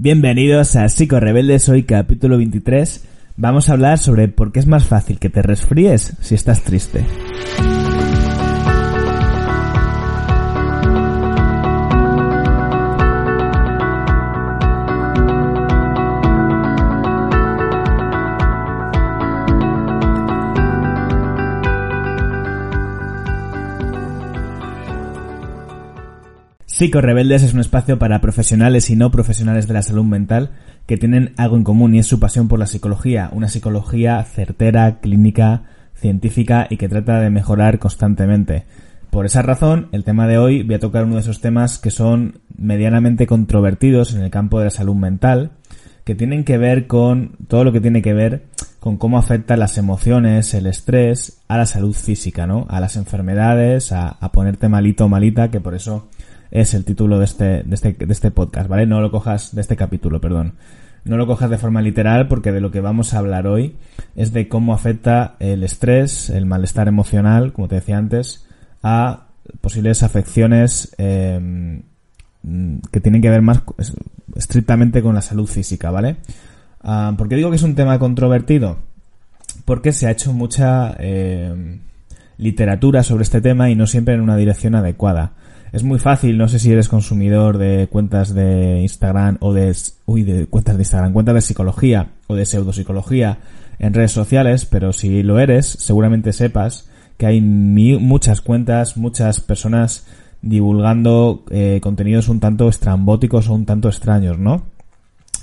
Bienvenidos a Psico Rebeldes, hoy capítulo 23. Vamos a hablar sobre por qué es más fácil que te resfríes si estás triste. Psico Rebeldes es un espacio para profesionales y no profesionales de la salud mental que tienen algo en común y es su pasión por la psicología, una psicología certera, clínica, científica y que trata de mejorar constantemente. Por esa razón, el tema de hoy voy a tocar uno de esos temas que son medianamente controvertidos en el campo de la salud mental, que tienen que ver con todo lo que tiene que ver con cómo afecta las emociones, el estrés a la salud física, ¿no? A las enfermedades, a, a ponerte malito o malita, que por eso es el título de este, de este, de este podcast, ¿vale? No lo cojas de este capítulo, perdón. No lo cojas de forma literal porque de lo que vamos a hablar hoy es de cómo afecta el estrés, el malestar emocional, como te decía antes, a posibles afecciones eh, que tienen que ver más estrictamente con la salud física, ¿vale? Ah, ¿Por qué digo que es un tema controvertido? Porque se ha hecho mucha eh, literatura sobre este tema y no siempre en una dirección adecuada es muy fácil, no sé si eres consumidor de cuentas de Instagram o de, uy, de cuentas de Instagram, cuentas de psicología o de pseudopsicología en redes sociales, pero si lo eres, seguramente sepas que hay muchas cuentas, muchas personas divulgando eh, contenidos un tanto estrambóticos o un tanto extraños, ¿no?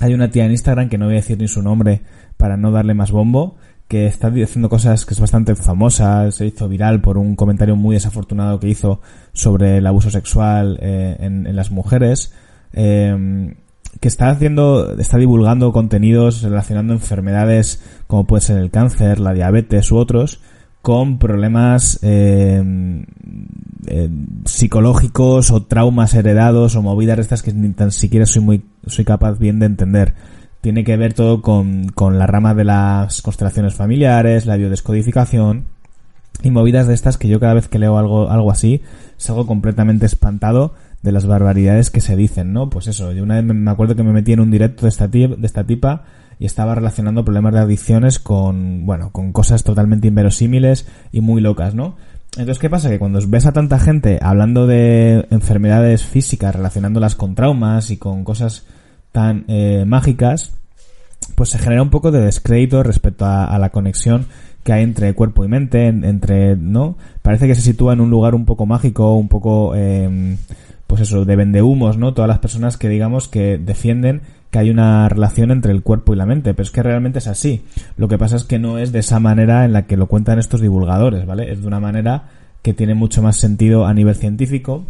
Hay una tía en Instagram que no voy a decir ni su nombre para no darle más bombo, que está diciendo cosas que es bastante famosa, se hizo viral por un comentario muy desafortunado que hizo sobre el abuso sexual eh, en, las mujeres, eh, que está haciendo, está divulgando contenidos relacionando enfermedades como puede ser el cáncer, la diabetes u otros, con problemas eh, psicológicos o traumas heredados o movidas estas que ni tan siquiera soy muy soy capaz bien de entender tiene que ver todo con, con la rama de las constelaciones familiares, la biodescodificación y movidas de estas que yo cada vez que leo algo, algo así salgo completamente espantado de las barbaridades que se dicen, ¿no? Pues eso, yo una vez me acuerdo que me metí en un directo de esta, de esta tipa y estaba relacionando problemas de adicciones con, bueno, con cosas totalmente inverosímiles y muy locas, ¿no? Entonces, ¿qué pasa? Que cuando ves a tanta gente hablando de enfermedades físicas, relacionándolas con traumas y con cosas tan eh, mágicas, pues se genera un poco de descrédito respecto a, la conexión que hay entre cuerpo y mente, entre, ¿no? Parece que se sitúa en un lugar un poco mágico, un poco, eh, pues eso, de vendehumos, ¿no? Todas las personas que digamos que defienden que hay una relación entre el cuerpo y la mente, pero es que realmente es así. Lo que pasa es que no es de esa manera en la que lo cuentan estos divulgadores, ¿vale? Es de una manera que tiene mucho más sentido a nivel científico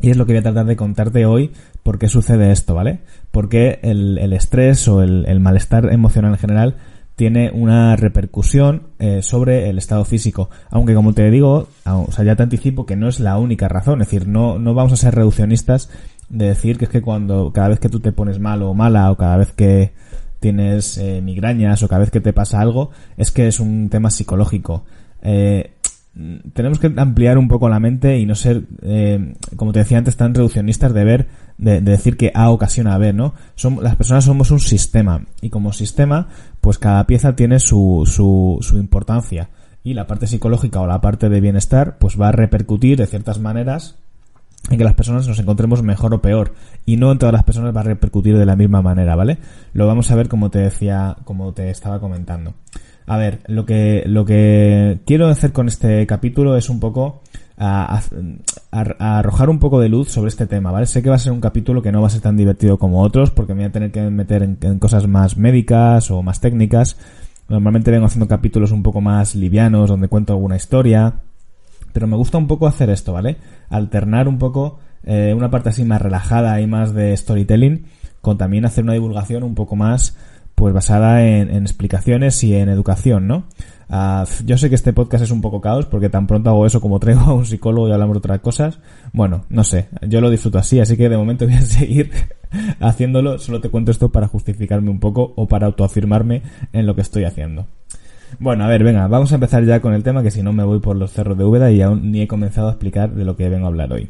y es lo que voy a tratar de contarte hoy por qué sucede esto, ¿vale? Porque el, estrés o el, el, malestar emocional en general tiene una repercusión eh, sobre el estado físico. Aunque como te digo, o sea, ya te anticipo que no es la única razón. Es decir, no, no vamos a ser reduccionistas de decir que es que cuando, cada vez que tú te pones mal o mala o cada vez que tienes eh, migrañas o cada vez que te pasa algo, es que es un tema psicológico. Eh, tenemos que ampliar un poco la mente y no ser, eh, como te decía antes, tan reduccionistas de ver, de, decir que A ocasiona B, ¿no? Son, las personas somos un sistema y como sistema, pues cada pieza tiene su, su, su importancia y la parte psicológica o la parte de bienestar, pues va a repercutir de ciertas maneras en que las personas nos encontremos mejor o peor y no en todas las personas va a repercutir de la misma manera, ¿vale? Lo vamos a ver como te decía, como te estaba comentando. A ver, lo que, lo que quiero hacer con este capítulo es un poco a, arrojar un poco de luz sobre este tema, ¿vale? Sé que va a ser un capítulo que no va a ser tan divertido como otros porque me voy a tener que meter en, cosas más médicas o más técnicas. Normalmente vengo haciendo capítulos un poco más livianos donde cuento alguna historia, pero me gusta un poco hacer esto, ¿vale? Alternar un poco eh, una parte así más relajada y más de storytelling con también hacer una divulgación un poco más pues basada en, explicaciones y en educación, ¿no? Ah, yo sé que este podcast es un poco caos porque tan pronto hago eso como traigo a un psicólogo y hablamos de otras cosas. Bueno, no sé, yo lo disfruto así, así que de momento voy a seguir haciéndolo. Solo te cuento esto para justificarme un poco o para autoafirmarme en lo que estoy haciendo. Bueno, a ver, venga, vamos a empezar ya con el tema que si no me voy por los cerros de Úbeda y aún ni he comenzado a explicar de lo que vengo a hablar hoy.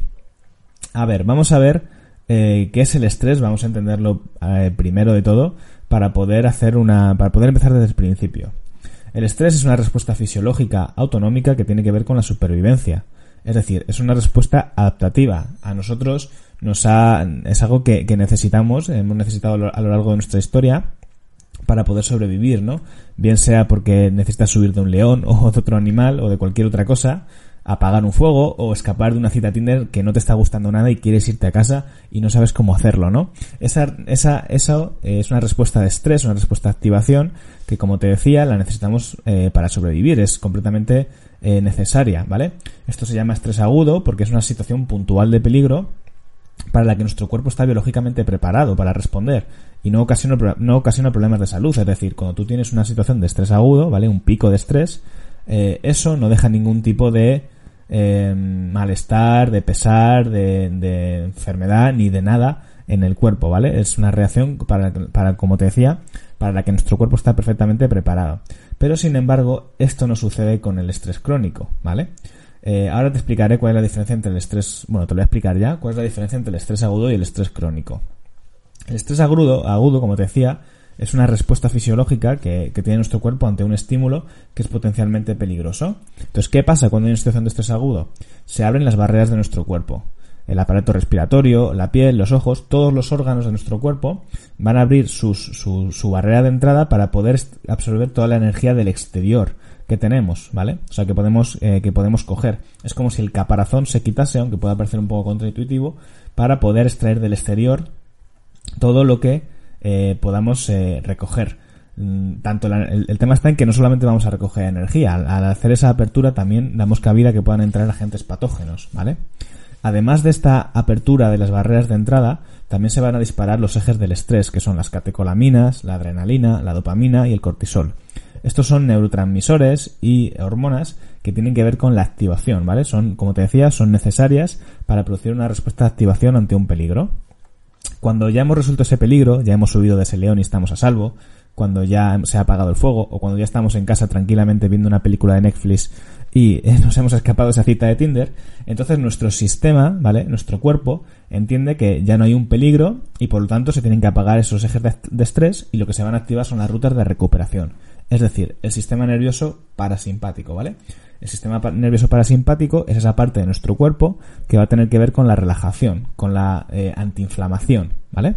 A ver, vamos a ver eh, qué es el estrés, vamos a entenderlo eh, primero de todo, para poder hacer una, para poder empezar desde el principio. El estrés es una respuesta fisiológica autonómica que tiene que ver con la supervivencia. Es decir, es una respuesta adaptativa. A nosotros nos ha, es algo que, que necesitamos, hemos necesitado a lo largo de nuestra historia para poder sobrevivir, ¿no? Bien sea porque necesitas subir de un león o de otro animal o de cualquier otra cosa, apagar un fuego o escapar de una cita Tinder que no te está gustando nada y quieres irte a casa y no sabes cómo hacerlo, ¿no? Esa, esa, eso es una respuesta de estrés, una respuesta de activación que, como te decía, la necesitamos eh, para sobrevivir, es completamente eh, necesaria, ¿vale? Esto se llama estrés agudo porque es una situación puntual de peligro para la que nuestro cuerpo está biológicamente preparado para responder y no ocasiona, no ocasiona problemas de salud. Es decir, cuando tú tienes una situación de estrés agudo, ¿vale? Un pico de estrés, eh, eso no deja ningún tipo de eh, malestar, de pesar, de, de, enfermedad, ni de nada en el cuerpo, ¿vale? Es una reacción para, para, como te decía, para la que nuestro cuerpo está perfectamente preparado. Pero sin embargo, esto no sucede con el estrés crónico, ¿vale? Eh, ahora te explicaré cuál es la diferencia entre el estrés, bueno, te lo voy a explicar ya, cuál es la diferencia entre el estrés agudo y el estrés crónico. El estrés agudo, agudo, como te decía, es una respuesta fisiológica que, tiene nuestro cuerpo ante un estímulo que es potencialmente peligroso. Entonces, ¿qué pasa cuando hay una situación de estrés agudo? Se abren las barreras de nuestro cuerpo. El aparato respiratorio, la piel, los ojos, todos los órganos de nuestro cuerpo van a abrir su, su, barrera de entrada para poder absorber toda la energía del exterior que tenemos, ¿vale? O sea, que podemos, eh, que podemos coger. Es como si el caparazón se quitase, aunque pueda parecer un poco contraintuitivo, para poder extraer del exterior todo lo que eh, podamos eh, recoger. Mm, tanto el, tema está en que no solamente vamos a recoger energía, al, hacer esa apertura también damos cabida que puedan entrar agentes patógenos, ¿vale? Además de esta apertura de las barreras de entrada, también se van a disparar los ejes del estrés, que son las catecolaminas, la adrenalina, la dopamina y el cortisol. Estos son neurotransmisores y hormonas que tienen que ver con la activación, ¿vale? Son, como te decía, son necesarias para producir una respuesta de activación ante un peligro. Cuando ya hemos resuelto ese peligro, ya hemos subido de ese león y estamos a salvo, cuando ya se ha apagado el fuego o cuando ya estamos en casa tranquilamente viendo una película de Netflix y nos hemos escapado de esa cita de Tinder, entonces nuestro sistema, ¿vale? Nuestro cuerpo entiende que ya no hay un peligro y por lo tanto se tienen que apagar esos ejes de estrés y lo que se van a activar son las rutas de recuperación. Es decir, el sistema nervioso parasimpático, ¿vale? El sistema nervioso parasimpático es esa parte de nuestro cuerpo que va a tener que ver con la relajación, con la eh, antiinflamación, ¿vale?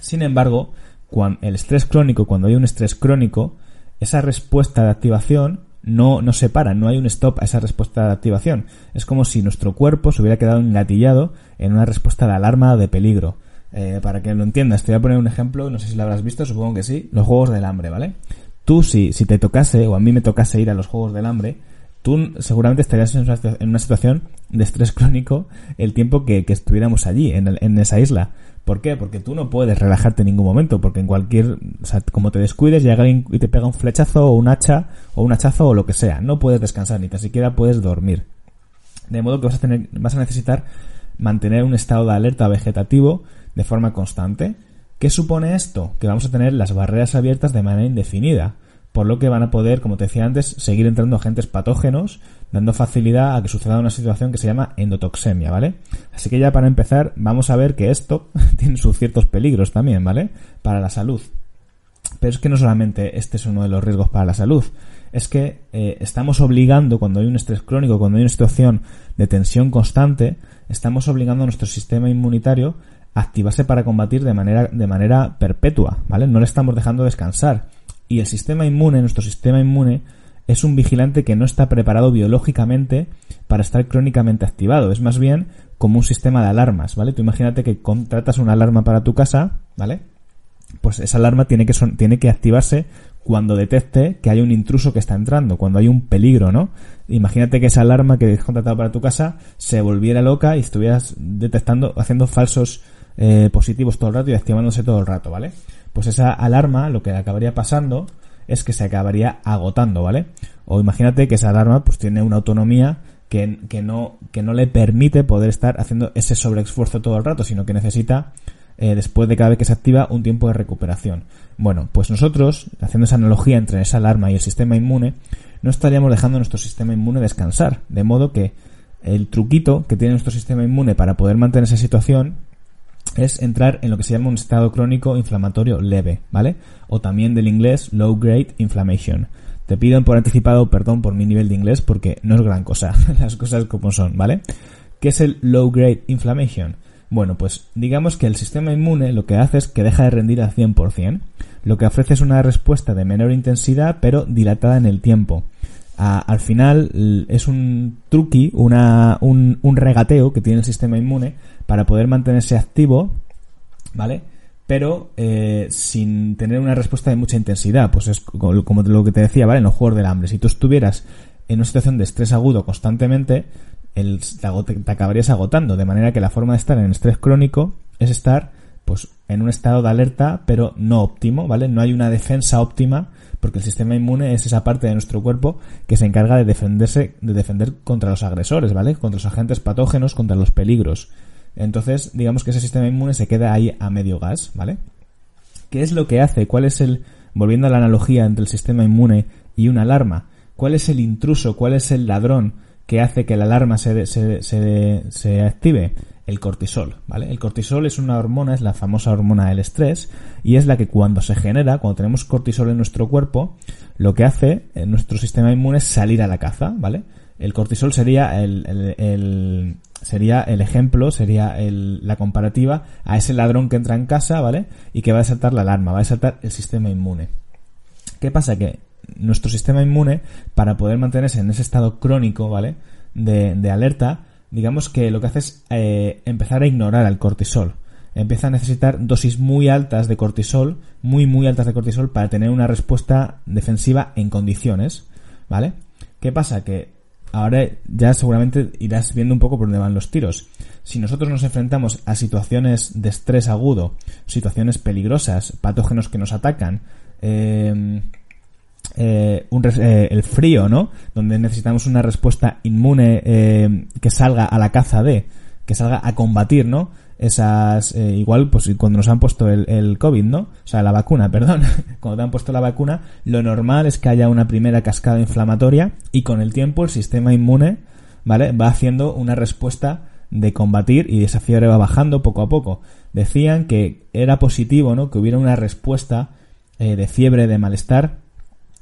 Sin embargo, cuando el estrés crónico, cuando hay un estrés crónico, esa respuesta de activación no, no se para, no hay un stop a esa respuesta de activación. Es como si nuestro cuerpo se hubiera quedado engatillado en una respuesta de alarma o de peligro. Eh, para que lo entiendas, te voy a poner un ejemplo, no sé si lo habrás visto, supongo que sí, los juegos del hambre, ¿vale? Tú, si, si te tocase, o a mí me tocase ir a los juegos del hambre, tú seguramente estarías en una, situación de estrés crónico el tiempo que, estuviéramos allí, en, esa isla. ¿Por qué? Porque tú no puedes relajarte en ningún momento, porque en cualquier, o sea, como te descuides, llega alguien y te pega un flechazo o un hacha o un hachazo o lo que sea. No puedes descansar, ni tan siquiera puedes dormir. De modo que vas a necesitar mantener un estado de alerta vegetativo de forma constante. ¿Qué supone esto? Que vamos a tener las barreras abiertas de manera indefinida por lo que van a poder, como te decía antes, seguir entrando agentes patógenos, dando facilidad a que suceda una situación que se llama endotoxemia, ¿vale? Así que ya para empezar, vamos a ver que esto tiene sus ciertos peligros también, ¿vale? Para la salud. Pero es que no solamente este es uno de los riesgos para la salud, es que eh, estamos obligando, cuando hay un estrés crónico, cuando hay una situación de tensión constante, estamos obligando a nuestro sistema inmunitario a activarse para combatir de manera, de manera perpetua, ¿vale? No le estamos dejando descansar y el sistema inmune, nuestro sistema inmune, es un vigilante que no está preparado biológicamente para estar crónicamente activado. Es más bien como un sistema de alarmas, ¿vale? Tú imagínate que contratas una alarma para tu casa, ¿vale? Pues esa alarma tiene que, tiene que activarse cuando detecte que hay un intruso que está entrando, cuando hay un peligro, ¿no? Imagínate que esa alarma que has contratado para tu casa se volviera loca y estuvieras detectando, haciendo falsos eh, positivos todo el rato y activándose todo el rato, ¿vale? pues esa alarma lo que acabaría pasando es que se acabaría agotando, ¿vale? O imagínate que esa alarma pues tiene una autonomía que, que, no, que no le permite poder estar haciendo ese sobreesfuerzo todo el rato, sino que necesita, eh, después de cada vez que se activa, un tiempo de recuperación. Bueno, pues nosotros, haciendo esa analogía entre esa alarma y el sistema inmune, no estaríamos dejando nuestro sistema inmune descansar. De modo que el truquito que tiene nuestro sistema inmune para poder mantener esa situación es entrar en lo que se llama un estado crónico inflamatorio leve, ¿vale? O también del inglés low grade inflammation. Te pido por anticipado perdón por mi nivel de inglés porque no es gran cosa, las cosas como son, ¿vale? ¿Qué es el low grade inflammation? Bueno, pues digamos que el sistema inmune lo que hace es que deja de rendir al 100%. Lo que ofrece es una respuesta de menor intensidad pero dilatada en el tiempo. Al final es un truqui, una, un, un regateo que tiene el sistema inmune para poder mantenerse activo, ¿vale? Pero eh, sin tener una respuesta de mucha intensidad. Pues es como lo que te decía, ¿vale? En los juegos del hambre. Si tú estuvieras en una situación de estrés agudo constantemente, el, te, acabarías agotando. De manera que la forma de estar en estrés crónico es estar pues en un estado de alerta, pero no óptimo, ¿vale? No hay una defensa óptima, porque el sistema inmune es esa parte de nuestro cuerpo que se encarga de defenderse, de defender contra los agresores, ¿vale? Contra los agentes patógenos, contra los peligros. Entonces, digamos que ese sistema inmune se queda ahí a medio gas, ¿vale? ¿Qué es lo que hace? ¿Cuál es el, volviendo a la analogía entre el sistema inmune y una alarma, cuál es el intruso, cuál es el ladrón que hace que la alarma se, se, se, active? El cortisol, ¿vale? El cortisol es una hormona, es la famosa hormona del estrés, y es la que cuando se genera, cuando tenemos cortisol en nuestro cuerpo, lo que hace en nuestro sistema inmune es salir a la caza, ¿vale? El cortisol sería el, el, sería el ejemplo, sería el, la comparativa a ese ladrón que entra en casa, ¿vale? Y que va a saltar la alarma, va a saltar el sistema inmune. ¿Qué pasa? Que nuestro sistema inmune, para poder mantenerse en ese estado crónico, ¿vale? De, de alerta, digamos que lo que hace es eh, empezar a ignorar al cortisol. Empieza a necesitar dosis muy altas de cortisol, muy muy altas de cortisol, para tener una respuesta defensiva en condiciones, ¿vale? ¿Qué pasa? Que ahora ya seguramente irás viendo un poco por dónde van los tiros. Si nosotros nos enfrentamos a situaciones de estrés agudo, situaciones peligrosas, patógenos que nos atacan, eh, eh, eh, el frío, ¿no? Donde necesitamos una respuesta inmune eh, que salga a la caza de, que salga a combatir, ¿no? Esas, eh, igual, pues cuando nos han puesto el, el COVID, ¿no? O sea, la vacuna, perdón. cuando te han puesto la vacuna, lo normal es que haya una primera cascada inflamatoria y con el tiempo el sistema inmune, ¿vale? Va haciendo una respuesta de combatir y esa fiebre va bajando poco a poco. Decían que era positivo, ¿no? Que hubiera una respuesta de fiebre, de malestar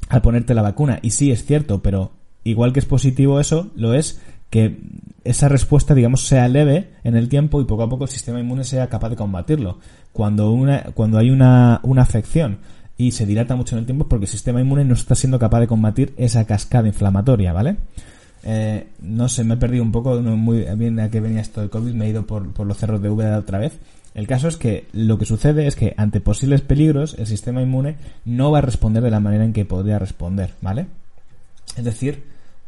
al ponerte la vacuna. Y sí, es cierto, pero igual que es positivo eso, lo es que esa respuesta, digamos, sea leve en el tiempo y poco a poco el sistema inmune sea capaz de combatirlo. Cuando, una, cuando hay una, una afección y se dilata mucho en el tiempo es porque el sistema inmune no está siendo capaz de combatir esa cascada inflamatoria, ¿vale? Eh, no sé, me he perdido un poco, no muy bien a qué venía esto del COVID, me he ido por, por los cerros de V otra vez. El caso es que lo que sucede es que ante posibles peligros el sistema inmune no va a responder de la manera en que podría responder, ¿vale? Es decir,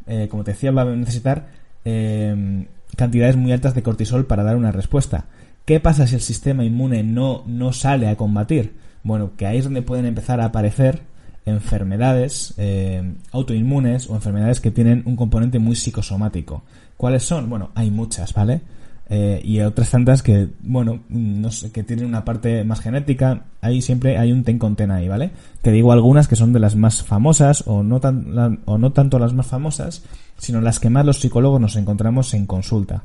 eh, como te decía, va a necesitar eh, cantidades muy altas de cortisol para dar una respuesta. ¿Qué pasa si el sistema inmune no, no sale a combatir? Bueno, que ahí es donde pueden empezar a aparecer enfermedades eh, autoinmunes o enfermedades que tienen un componente muy psicosomático. ¿Cuáles son? Bueno, hay muchas, ¿vale? Eh, y otras tantas que, bueno, no sé, que tienen una parte más genética. Ahí siempre hay un ten con ten ahí, ¿vale? Te digo algunas que son de las más famosas o no, tan, o no tanto las más famosas, sino las que más los psicólogos nos encontramos en consulta.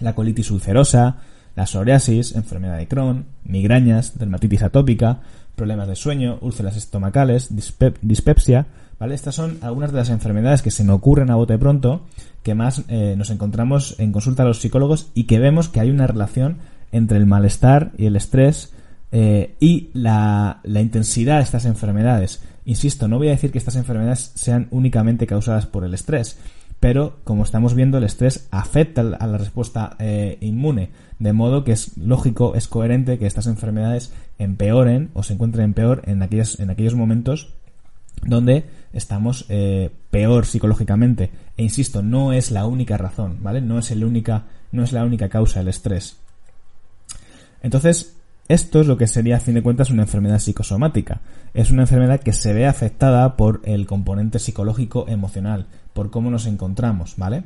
La colitis ulcerosa, la psoriasis, enfermedad de Crohn, migrañas, dermatitis atópica, problemas de sueño, úlceras estomacales, dispepsia, ¿vale? Estas son algunas de las enfermedades que se me ocurren a bote pronto que más eh, nos encontramos en consulta a los psicólogos y que vemos que hay una relación entre el malestar y el estrés eh, y la, intensidad de estas enfermedades. Insisto, no voy a decir que estas enfermedades sean únicamente causadas por el estrés, pero como estamos viendo el estrés afecta a la respuesta eh, inmune, de modo que es lógico, es coherente que estas enfermedades empeoren o se encuentren peor en, aquellos, en aquellos momentos donde estamos eh, peor psicológicamente. E insisto, no es la única razón, ¿vale? No es, el única, no es la única causa el estrés. Entonces, esto es lo que sería, a fin de cuentas, una enfermedad psicosomática. Es una enfermedad que se ve afectada por el componente psicológico emocional, por cómo nos encontramos, ¿vale?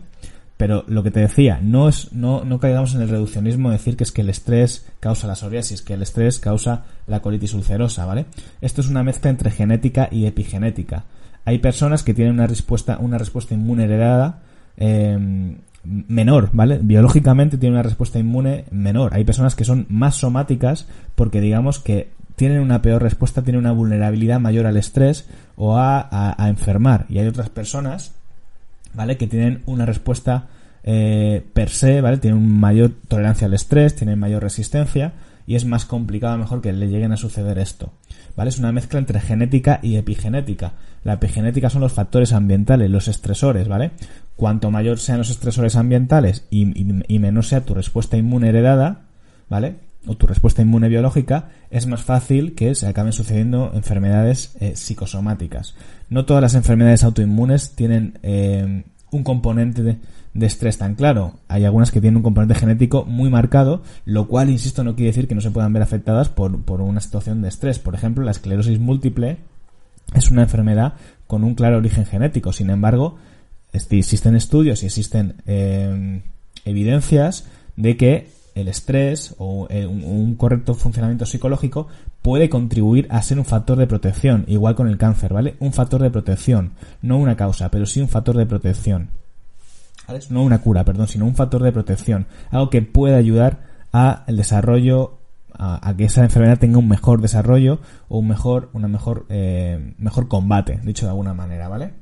Pero lo que te decía, no es, no, no caigamos en el reduccionismo de decir que es que el estrés causa la psoriasis, que el estrés causa la colitis ulcerosa, ¿vale? Esto es una mezcla entre genética y epigenética. Hay personas que tienen una respuesta, una respuesta inmune heredada eh, menor, ¿vale? Biológicamente tiene una respuesta inmune menor. Hay personas que son más somáticas porque digamos que tienen una peor respuesta, tienen una vulnerabilidad mayor al estrés o a, enfermar. Y hay otras personas, ¿vale? Que tienen una respuesta eh, per se, ¿vale? Tienen mayor tolerancia al estrés, tienen mayor resistencia y es más complicado mejor que le lleguen a suceder esto. ¿Vale? Es una mezcla entre genética y epigenética. La epigenética son los factores ambientales, los estresores, ¿vale? Cuanto mayor sean los estresores ambientales y, menor sea tu respuesta inmune heredada, ¿vale? O tu respuesta inmune biológica, es más fácil que se acaben sucediendo enfermedades eh, psicosomáticas. No todas las enfermedades autoinmunes tienen eh, un componente de, estrés tan claro. Hay algunas que tienen un componente genético muy marcado, lo cual, insisto, no quiere decir que no se puedan ver afectadas por, por una situación de estrés. Por ejemplo, la esclerosis múltiple es una enfermedad con un claro origen genético. Sin embargo, existen estudios y existen eh, evidencias de que el estrés o eh, un correcto funcionamiento psicológico puede contribuir a ser un factor de protección, igual con el cáncer, ¿vale? Un factor de protección, no una causa, pero sí un factor de protección. ¿Vale? No una cura, perdón, sino un factor de protección, algo que puede ayudar a el desarrollo a, que esa enfermedad tenga un mejor desarrollo o un mejor una mejor eh, mejor combate, dicho de alguna manera, ¿vale?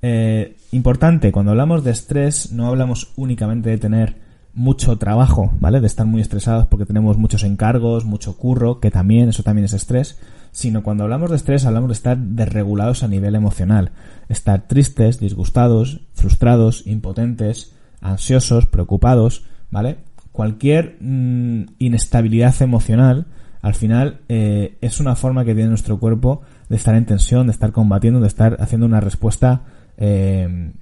Eh, importante, cuando hablamos de estrés no hablamos únicamente de tener mucho trabajo, ¿vale? De estar muy estresados porque tenemos muchos encargos, mucho curro, que también, eso también es estrés, sino cuando hablamos de estrés hablamos de estar desregulados a nivel emocional, estar tristes, disgustados, frustrados, impotentes, ansiosos, preocupados, ¿vale? Cualquier mm, inestabilidad emocional, al final, eh, es una forma que tiene nuestro cuerpo de estar en tensión, de estar combatiendo, de estar haciendo una respuesta eh,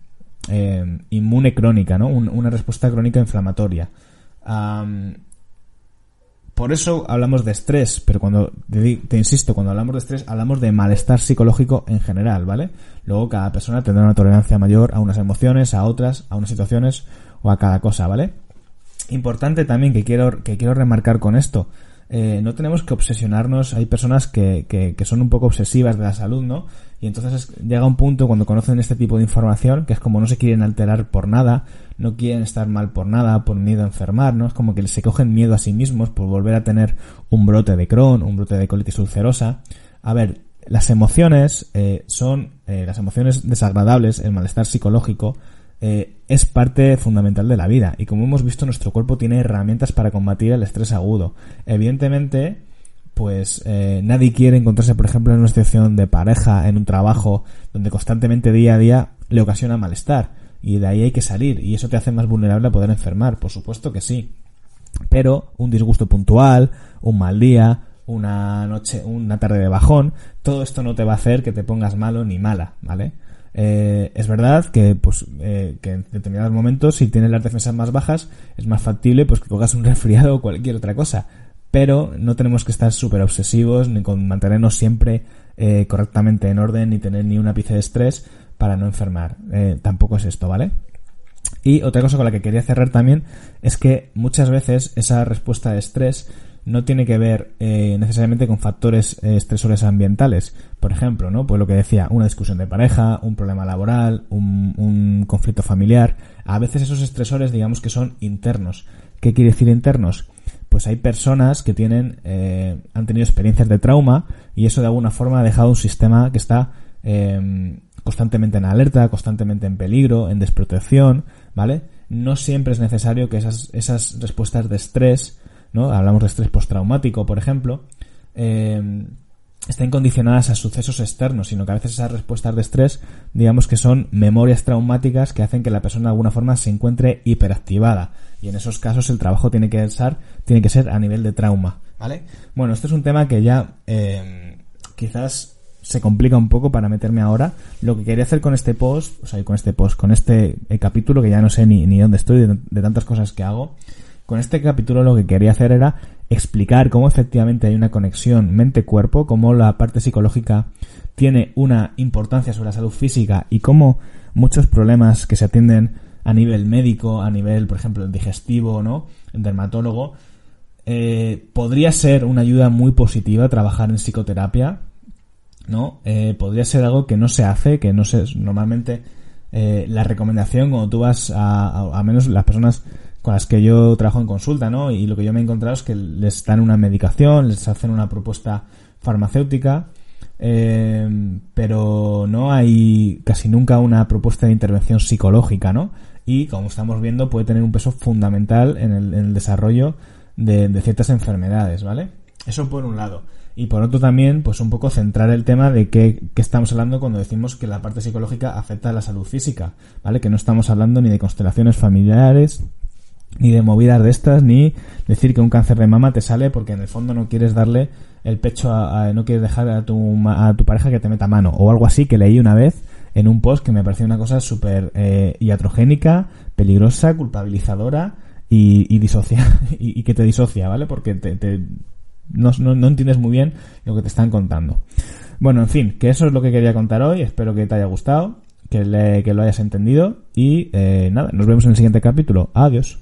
eh, inmune crónica, ¿no? una respuesta crónica inflamatoria. por eso hablamos de estrés, pero cuando, te, insisto, cuando hablamos de estrés, hablamos de malestar psicológico en general, ¿vale? Luego cada persona tendrá una tolerancia mayor a unas emociones, a otras, a unas situaciones o a cada cosa, ¿vale? Importante también que quiero, que quiero remarcar con esto, eh, no tenemos que obsesionarnos. Hay personas que, que, son un poco obsesivas de la salud, ¿no? Y entonces llega un punto cuando conocen este tipo de información que es como no se quieren alterar por nada, no quieren estar mal por nada, por miedo a enfermar, ¿no? Es como que se cogen miedo a sí mismos por volver a tener un brote de Crohn, un brote de colitis ulcerosa. A ver, las emociones eh, son, eh, las emociones desagradables, el malestar psicológico, eh, es parte fundamental de la vida y como hemos visto nuestro cuerpo tiene herramientas para combatir el estrés agudo. Evidentemente, pues eh, nadie quiere encontrarse, por ejemplo, en una situación de pareja, en un trabajo donde constantemente día a día le ocasiona malestar y de ahí hay que salir y eso te hace más vulnerable a poder enfermar, por supuesto que sí. Pero un disgusto puntual, un mal día, una noche, una tarde de bajón, todo esto no te va a hacer que te pongas malo ni mala, ¿vale? Eh, es verdad que, pues, eh, que en determinados momentos, si tienes las defensas más bajas, es más factible pues que cogas un resfriado o cualquier otra cosa. Pero no tenemos que estar súper obsesivos ni con mantenernos siempre eh, correctamente en orden ni tener ni un ápice de estrés para no enfermar. tampoco es esto, ¿vale? Y otra cosa con la que quería cerrar también es que muchas veces esa respuesta de estrés no tiene que ver eh, necesariamente con factores eh, estresores ambientales. Por ejemplo, ¿no? Pues lo que decía, una discusión de pareja, un problema laboral, un, conflicto familiar. A veces esos estresores, digamos que son internos. ¿Qué quiere decir internos? Pues hay personas que tienen, eh, han tenido experiencias de trauma y eso de alguna forma ha dejado un sistema que está constantemente en alerta, constantemente en peligro, en desprotección, ¿vale? No siempre es necesario que esas respuestas de estrés Hablamos de estrés postraumático, por ejemplo, eh, estén condicionadas a sucesos externos, sino que a veces esas respuestas de estrés, digamos que son memorias traumáticas que hacen que la persona de alguna forma se encuentre hiperactivada. Y en esos casos el trabajo tiene que ser, tiene que ser a nivel de trauma, ¿vale? Bueno, este es un tema que ya eh, quizás se complica un poco para meterme ahora. Lo que quería hacer con este post, o sea, con este post, con este eh, capítulo, que ya no sé ni, ni dónde estoy, de tantas cosas que hago, con este capítulo lo que quería hacer era explicar cómo efectivamente hay una conexión mente-cuerpo, cómo la parte psicológica tiene una importancia sobre la salud física y cómo muchos problemas que se atienden a nivel médico, a nivel, por ejemplo, digestivo, ¿no? dermatólogo, eh, podría ser una ayuda muy positiva trabajar en psicoterapia, ¿no? Eh, podría ser algo que no se hace, que no se, normalmente eh, la recomendación cuando tú vas a, a, menos las personas con las que yo trabajo en consulta, ¿no? Y lo que yo me he encontrado es que les dan una medicación, les hacen una propuesta farmacéutica, eh, pero no hay casi nunca una propuesta de intervención psicológica, ¿no? Y como estamos viendo puede tener un peso fundamental en el, en el desarrollo de, de ciertas enfermedades, ¿vale? Eso por un lado. Y por otro también, pues un poco centrar el tema de qué, estamos hablando cuando decimos que la parte psicológica afecta a la salud física, ¿vale? Que no estamos hablando ni de constelaciones familiares, ni de movidas de estas, ni decir que un cáncer de mama te sale porque en el fondo no quieres darle el pecho a, no quieres dejar a tu, a tu pareja que te meta mano, o algo así que leí una vez en un post que me pareció una cosa súper eh, iatrogénica, peligrosa, culpabilizadora y, y, disocia, y, que te disocia, ¿vale? Porque te, te no, no, entiendes muy bien lo que te están contando. Bueno, en fin, que eso es lo que quería contar hoy. Espero que te haya gustado, que, le, que lo hayas entendido. Y eh, nada, nos vemos en el siguiente capítulo. Adiós.